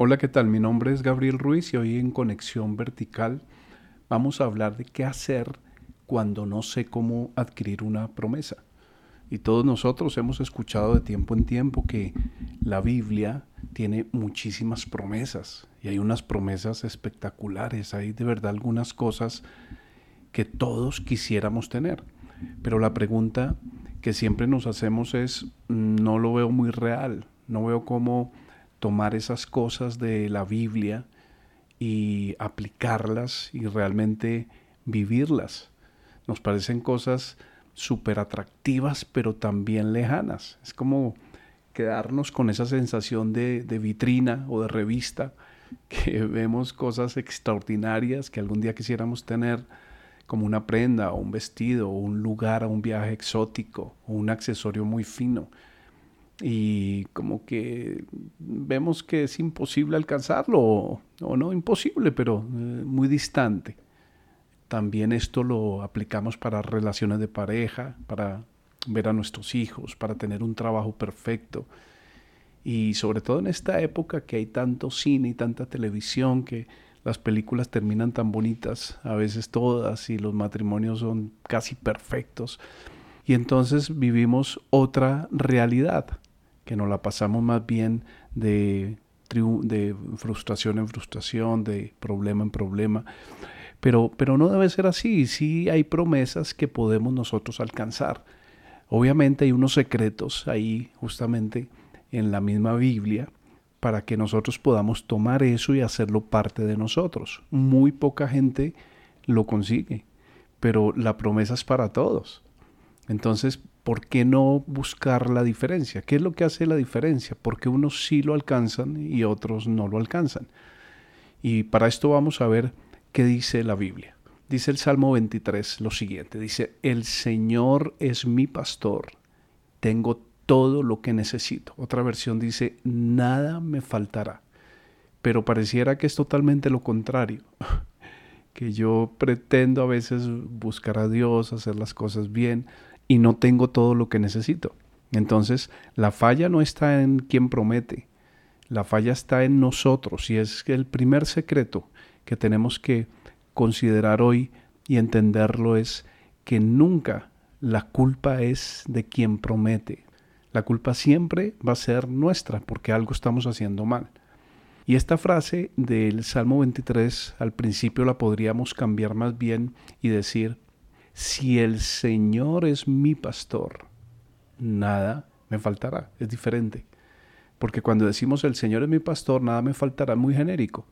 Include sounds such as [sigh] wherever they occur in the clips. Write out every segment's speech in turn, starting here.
Hola, ¿qué tal? Mi nombre es Gabriel Ruiz y hoy en Conexión Vertical vamos a hablar de qué hacer cuando no sé cómo adquirir una promesa. Y todos nosotros hemos escuchado de tiempo en tiempo que la Biblia tiene muchísimas promesas y hay unas promesas espectaculares, hay de verdad algunas cosas que todos quisiéramos tener. Pero la pregunta que siempre nos hacemos es, no lo veo muy real, no veo cómo tomar esas cosas de la Biblia y aplicarlas y realmente vivirlas. Nos parecen cosas súper atractivas, pero también lejanas. Es como quedarnos con esa sensación de, vitrina o de revista, [laughs] que vemos cosas extraordinarias que algún día quisiéramos tener, como una prenda o un vestido o un lugar a un viaje exótico o un accesorio muy fino y como que vemos que es imposible alcanzarlo, o, no imposible, pero eh, muy distante. También esto lo aplicamos para relaciones de pareja, para ver a nuestros hijos, para tener un trabajo perfecto. Y sobre todo en esta época que hay tanto cine y tanta televisión, que las películas terminan tan bonitas, a veces todas, y los matrimonios son casi perfectos. Y entonces vivimos otra realidad que nos la pasamos más bien de, frustración en frustración, de problema en problema. Pero, pero no debe ser así, sí hay promesas que podemos nosotros alcanzar. Obviamente hay unos secretos ahí justamente en la misma Biblia para que nosotros podamos tomar eso y hacerlo parte de nosotros. Muy poca gente lo consigue, pero la promesa es para todos. Entonces, ¿por qué no buscar la diferencia? ¿Qué es lo que hace la diferencia? Porque unos sí lo alcanzan y otros no lo alcanzan. Y para esto vamos a ver qué dice la Biblia. Dice el Salmo 23 lo siguiente, dice, el Señor es mi pastor, tengo todo lo que necesito. Otra versión dice, nada me faltará. Pero pareciera que es totalmente lo contrario, [laughs] que yo pretendo a veces buscar a Dios, hacer las cosas bien, y no tengo todo lo que necesito. Entonces, la falla no está en quien promete, la falla está en nosotros y es el primer secreto que tenemos que considerar hoy y entenderlo es que nunca la culpa es de quien promete. La culpa siempre va a ser nuestra porque algo estamos haciendo mal. Y esta frase del Salmo 23 al principio la podríamos cambiar más bien y decir, si el Señor es mi pastor, nada me faltará. Es diferente. Porque cuando decimos el Señor es mi pastor, nada me faltará, muy genérico.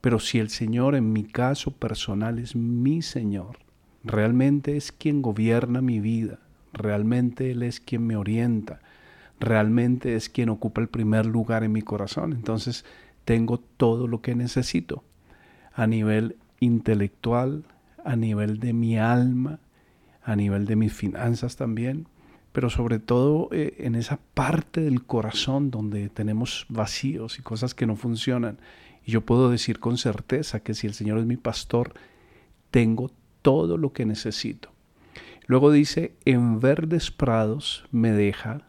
Pero si el Señor en mi caso personal es mi Señor, realmente es quien gobierna mi vida, realmente Él es quien me orienta, realmente es quien ocupa el primer lugar en mi corazón. Entonces tengo todo lo que necesito a nivel intelectual, a nivel de mi alma, a nivel de mis finanzas también, pero sobre todo eh, en esa parte del corazón donde tenemos vacíos y cosas que no funcionan. Y yo puedo decir con certeza que si el Señor es mi pastor, tengo todo lo que necesito. Luego dice, en verdes prados me deja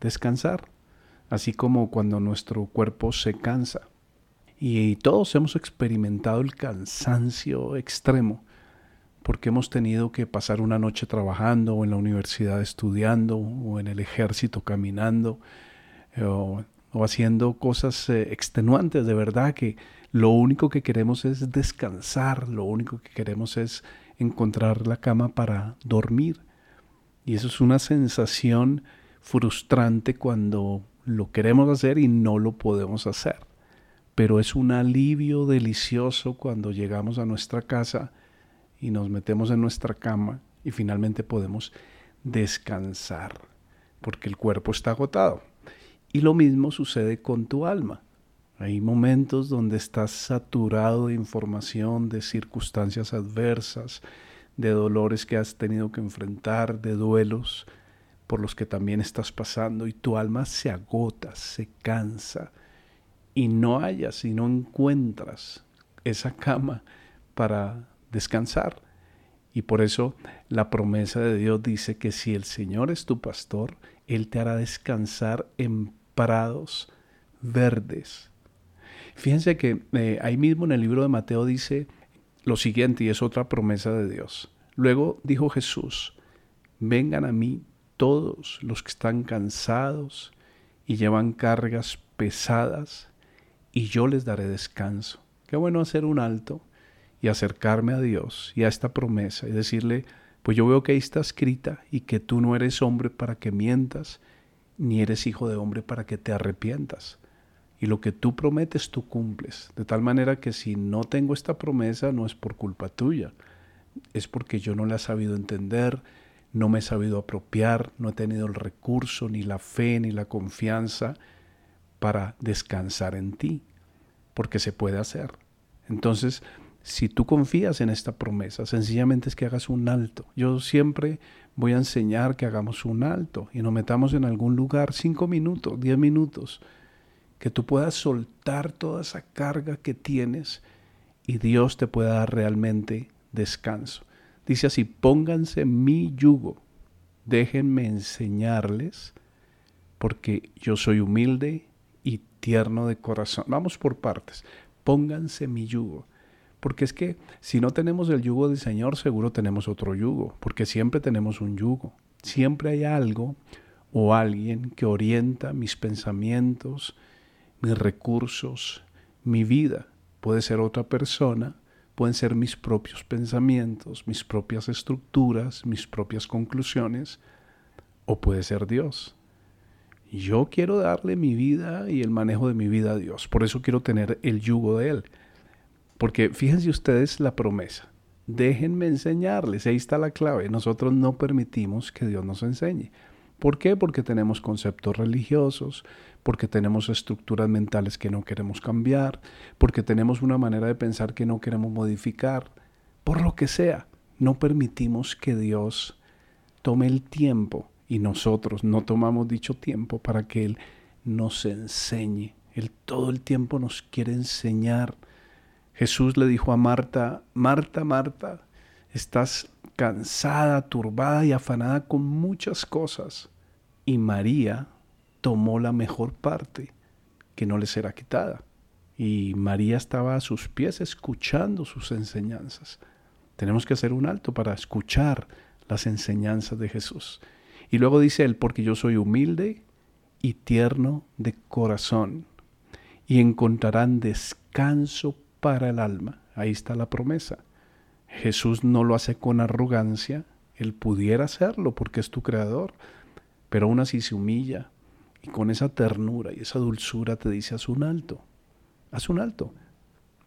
descansar, así como cuando nuestro cuerpo se cansa. Y todos hemos experimentado el cansancio extremo porque hemos tenido que pasar una noche trabajando o en la universidad estudiando o en el ejército caminando eh, o, haciendo cosas eh, extenuantes de verdad que lo único que queremos es descansar, lo único que queremos es encontrar la cama para dormir. Y eso es una sensación frustrante cuando lo queremos hacer y no lo podemos hacer. Pero es un alivio delicioso cuando llegamos a nuestra casa y nos metemos en nuestra cama y finalmente podemos descansar porque el cuerpo está agotado. Y lo mismo sucede con tu alma. Hay momentos donde estás saturado de información, de circunstancias adversas, de dolores que has tenido que enfrentar, de duelos por los que también estás pasando y tu alma se agota, se cansa y no hayas y no encuentras esa cama para descansar. Y por eso la promesa de Dios dice que si el Señor es tu pastor, Él te hará descansar en prados verdes. Fíjense que eh, ahí mismo en el libro de Mateo dice lo siguiente, y es otra promesa de Dios. Luego dijo Jesús, vengan a mí todos los que están cansados y llevan cargas pesadas, y yo les daré descanso. Qué bueno hacer un alto y acercarme a Dios y a esta promesa y decirle, pues yo veo que ahí está escrita y que tú no eres hombre para que mientas, ni eres hijo de hombre para que te arrepientas. Y lo que tú prometes, tú cumples. De tal manera que si no tengo esta promesa, no es por culpa tuya. Es porque yo no la he sabido entender, no me he sabido apropiar, no he tenido el recurso, ni la fe, ni la confianza para descansar en ti. Porque se puede hacer. Entonces, si tú confías en esta promesa, sencillamente es que hagas un alto. Yo siempre voy a enseñar que hagamos un alto y nos metamos en algún lugar cinco minutos, diez minutos que tú puedas soltar toda esa carga que tienes y Dios te pueda dar realmente descanso. Dice así, pónganse mi yugo, déjenme enseñarles, porque yo soy humilde y tierno de corazón. Vamos por partes, pónganse mi yugo. Porque es que si no tenemos el yugo del Señor, seguro tenemos otro yugo, porque siempre tenemos un yugo. Siempre hay algo o alguien que orienta mis pensamientos, mis recursos, mi vida. Puede ser otra persona, pueden ser mis propios pensamientos, mis propias estructuras, mis propias conclusiones, o puede ser Dios. Yo quiero darle mi vida y el manejo de mi vida a Dios. Por eso quiero tener el yugo de Él. Porque fíjense ustedes la promesa. Déjenme enseñarles. Ahí está la clave. Nosotros no permitimos que Dios nos enseñe. ¿Por qué? Porque tenemos conceptos religiosos, porque tenemos estructuras mentales que no queremos cambiar, porque tenemos una manera de pensar que no queremos modificar, por lo que sea. No permitimos que Dios tome el tiempo y nosotros no tomamos dicho tiempo para que Él nos enseñe. Él todo el tiempo nos quiere enseñar. Jesús le dijo a Marta, Marta, Marta, estás cansada, turbada y afanada con muchas cosas. Y María tomó la mejor parte que no le será quitada. Y María estaba a sus pies escuchando sus enseñanzas. Tenemos que hacer un alto para escuchar las enseñanzas de Jesús. Y luego dice él, porque yo soy humilde y tierno de corazón, y encontrarán descanso para el alma. Ahí está la promesa. Jesús no lo hace con arrogancia, él pudiera hacerlo porque es tu creador, pero aún así se humilla, y con esa ternura y esa dulzura te dice, haz un alto, haz un alto.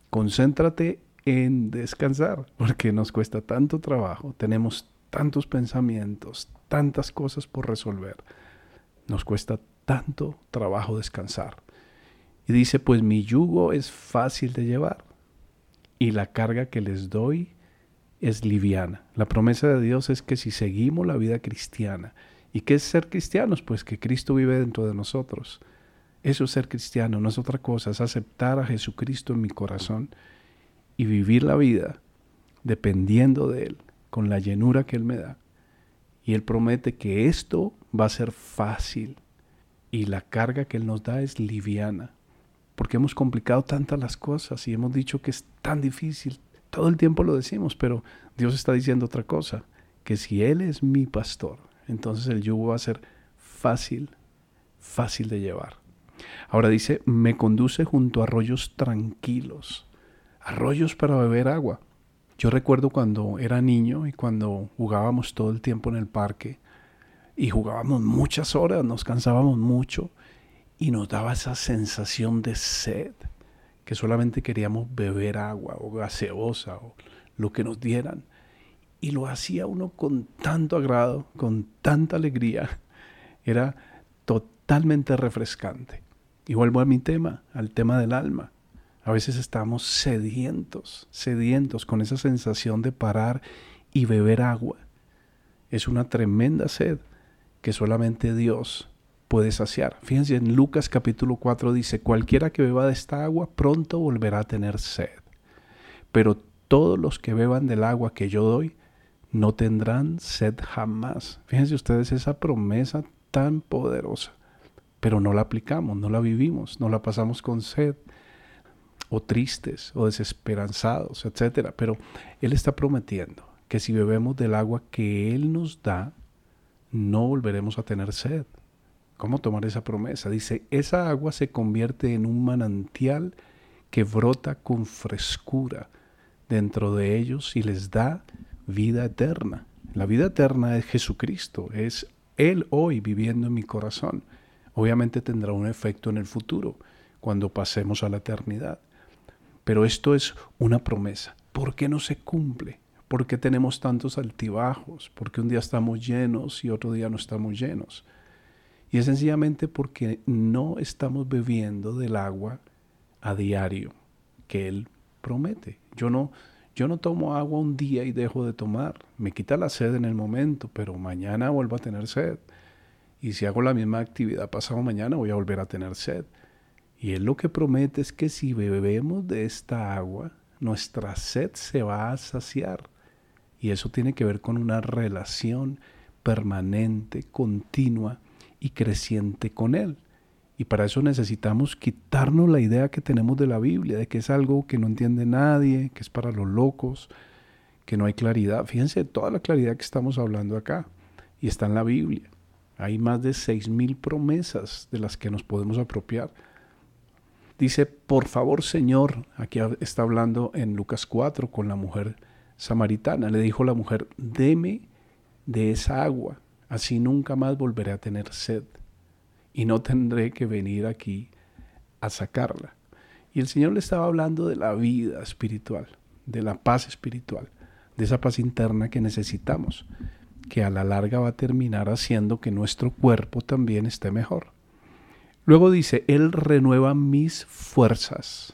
Concéntrate en descansar, porque nos cuesta tanto trabajo, tenemos tantos pensamientos, tantas cosas por resolver. Nos cuesta tanto trabajo descansar. Y dice, pues mi yugo es fácil de llevar y la carga que les doy es liviana. La promesa de Dios es que si seguimos la vida cristiana ¿Y qué es ser cristianos? Pues que Cristo vive dentro de nosotros. Eso es ser cristiano, no es otra cosa, es aceptar a Jesucristo en mi corazón y vivir la vida dependiendo de Él, con la llenura que Él me da. Y Él promete que esto va a ser fácil y la carga que Él nos da es liviana, porque hemos complicado tantas las cosas y hemos dicho que es tan difícil. Todo el tiempo lo decimos, pero Dios está diciendo otra cosa, que si Él es mi pastor, entonces el yugo va a ser fácil, fácil de llevar. Ahora dice, me conduce junto a arroyos tranquilos, arroyos para beber agua. Yo recuerdo cuando era niño y cuando jugábamos todo el tiempo en el parque y jugábamos muchas horas, nos cansábamos mucho y nos daba esa sensación de sed, que solamente queríamos beber agua o gaseosa o lo que nos dieran y lo hacía uno con tanto agrado, con tanta alegría. Era totalmente refrescante. Y vuelvo a mi tema, al tema del alma. A veces estamos sedientos, sedientos con esa sensación de parar y beber agua. Es una tremenda sed que solamente Dios puede saciar. Fíjense, en Lucas capítulo 4 dice, cualquiera que beba de esta agua pronto volverá a tener sed. Pero todos los que beban del agua que yo doy no tendrán sed jamás. Fíjense ustedes esa promesa tan poderosa, pero no la aplicamos, no la vivimos, no la pasamos con sed. o tristes o desesperanzados, etc. Pero Él está prometiendo que si bebemos del agua que Él nos da, no volveremos a tener sed. ¿Cómo tomar esa promesa? Dice, esa agua se convierte en un manantial que brota con frescura dentro de ellos y les da vida eterna. La vida eterna es Jesucristo, es Él hoy viviendo en mi corazón. Obviamente tendrá un efecto en el futuro, cuando pasemos a la eternidad. Pero esto es una promesa. ¿Por qué no se cumple? ¿Por qué tenemos tantos altibajos? ¿Por qué un día estamos llenos y otro día no estamos llenos? Y es sencillamente porque no estamos bebiendo del agua a diario que Él promete. Yo no, yo no tomo agua un día y dejo de tomar. Me quita la sed en el momento, pero mañana vuelvo a tener sed. Y si hago la misma actividad pasado mañana, voy a volver a tener sed. Y Él lo que promete es que si bebemos de esta agua, nuestra sed se va a saciar. Y eso tiene que ver con una relación permanente, continua y creciente con Él. Y para eso necesitamos quitarnos la idea que tenemos de la Biblia, de que es algo que no entiende nadie, que es para los locos, que no hay claridad. Fíjense toda la claridad que estamos hablando acá. Y está en la Biblia. Hay más de seis mil promesas de las que nos podemos apropiar. Dice, por favor Señor, aquí está hablando en Lucas 4 con la mujer samaritana. Le dijo la mujer, deme de esa agua, así nunca más volveré a tener sed y no tendré que venir aquí a sacarla. Y el Señor le estaba hablando de la vida espiritual, de la paz espiritual, de esa paz interna que necesitamos, que a la larga va a terminar haciendo que nuestro cuerpo también esté mejor. Luego dice, Él renueva mis fuerzas,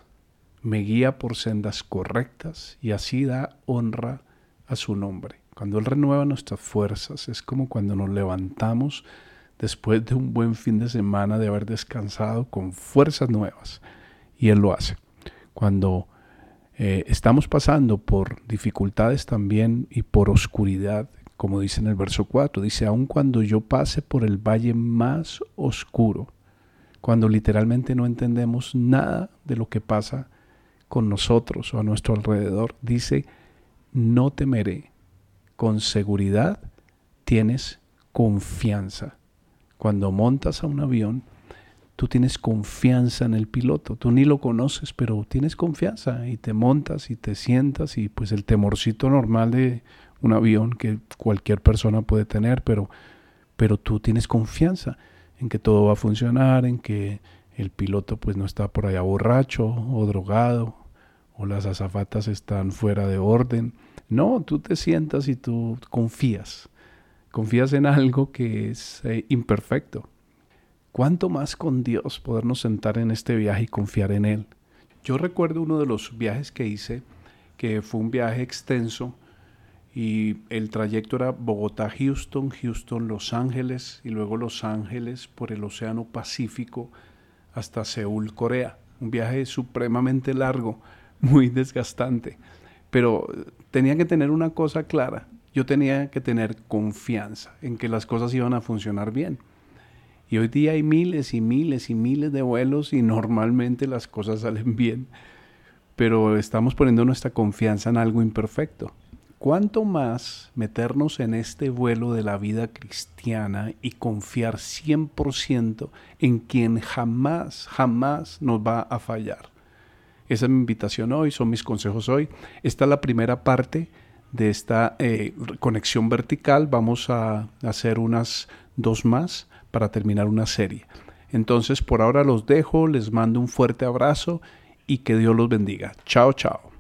me guía por sendas correctas y así da honra a su nombre. Cuando Él renueva nuestras fuerzas es como cuando nos levantamos después de un buen fin de semana de haber descansado con fuerzas nuevas. Y Él lo hace. Cuando eh, estamos pasando por dificultades también y por oscuridad, como dice en el verso 4, dice, aun cuando yo pase por el valle más oscuro, cuando literalmente no entendemos nada de lo que pasa con nosotros o a nuestro alrededor, dice, no temeré, con seguridad tienes confianza. Cuando montas a un avión, tú tienes confianza en el piloto. Tú ni lo conoces, pero tienes confianza y te montas y te sientas y pues el temorcito normal de un avión que cualquier persona puede tener, pero, pero tú tienes confianza en que todo va a funcionar, en que el piloto pues no está por allá borracho o drogado o las azafatas están fuera de orden. No, tú te sientas y tú confías confías en algo que es eh, imperfecto. ¿Cuánto más con Dios podernos sentar en este viaje y confiar en Él? Yo recuerdo uno de los viajes que hice, que fue un viaje extenso y el trayecto era Bogotá-Houston, Houston-Los Ángeles y luego Los Ángeles por el Océano Pacífico hasta Seúl, Corea. Un viaje supremamente largo, [laughs] muy desgastante, pero tenía que tener una cosa clara yo tenía que tener confianza en que las cosas iban a funcionar bien. Y hoy día hay miles y miles y miles de vuelos y [laughs] normalmente las cosas salen bien, pero estamos poniendo nuestra confianza en algo imperfecto. ¿Cuánto más meternos en este vuelo de la vida cristiana y confiar 100% en quien jamás, jamás nos va a fallar? Esa es mi invitación hoy, son mis consejos hoy. Esta es la primera parte de esta eh, conexión vertical. Vamos a hacer unas dos más para terminar una serie. Entonces, por ahora los dejo, les mando un fuerte abrazo y que Dios los bendiga. Chao, chao.